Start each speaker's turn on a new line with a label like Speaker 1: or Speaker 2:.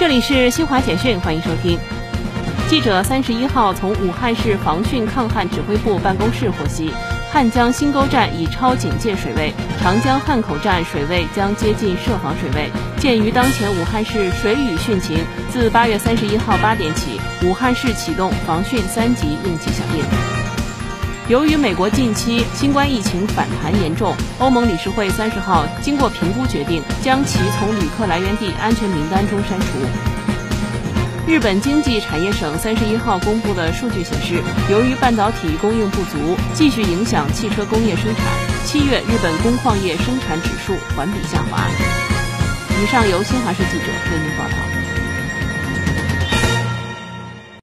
Speaker 1: 这里是新华简讯，欢迎收听。记者三十一号从武汉市防汛抗旱指挥部办公室获悉，汉江新沟站已超警戒水位，长江汉口站水位将接近设防水位。鉴于当前武汉市水雨汛情，自八月三十一号八点起，武汉市启动防汛三级应急响应。由于美国近期新冠疫情反弹严重，欧盟理事会三十号经过评估决定，将其从旅客来源地安全名单中删除。日本经济产业省三十一号公布的数据显示，由于半导体供应不足，继续影响汽车工业生产，七月日本工矿业生产指数环比下滑。以上由新华社记者为您报道。